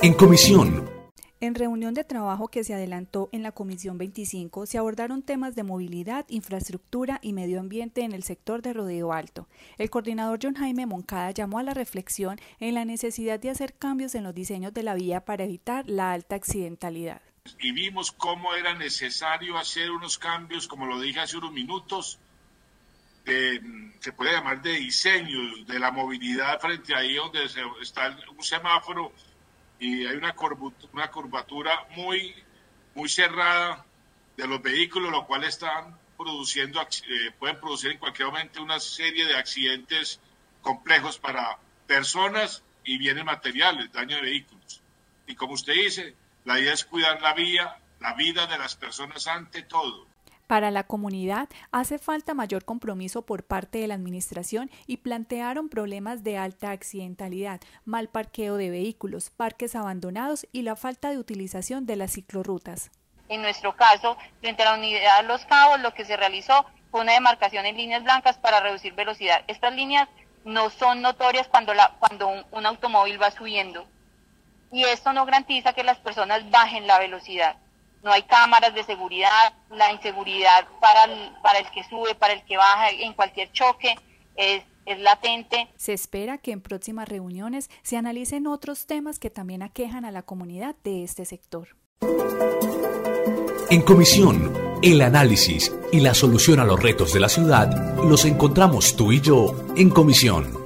En comisión. En reunión de trabajo que se adelantó en la Comisión 25 se abordaron temas de movilidad, infraestructura y medio ambiente en el sector de Rodeo Alto. El coordinador John Jaime Moncada llamó a la reflexión en la necesidad de hacer cambios en los diseños de la vía para evitar la alta accidentalidad. Y vimos cómo era necesario hacer unos cambios, como lo dije hace unos minutos, se puede llamar de diseño de la movilidad frente a ahí donde está un semáforo y hay una, una curvatura muy, muy cerrada de los vehículos, lo cual están produciendo, eh, pueden producir en cualquier momento una serie de accidentes complejos para personas y bienes materiales, daño de vehículos. Y como usted dice, la idea es cuidar la vía, la vida de las personas ante todo. Para la comunidad hace falta mayor compromiso por parte de la Administración y plantearon problemas de alta accidentalidad, mal parqueo de vehículos, parques abandonados y la falta de utilización de las ciclorrutas. En nuestro caso, frente a la unidad de Los Cabos, lo que se realizó fue una demarcación en líneas blancas para reducir velocidad. Estas líneas no son notorias cuando, un, un automóvil va subiendo y esto no garantiza que las personas bajen la velocidad no hay cámaras de seguridad, la inseguridad para el, para el que sube, para el que baja en cualquier choque es, es latente. Se espera que en próximas reuniones se analicen otros temas que también aquejan a la comunidad de este sector. En comisión, el análisis y la solución a los retos de la ciudad los encontramos tú y yo en comisión.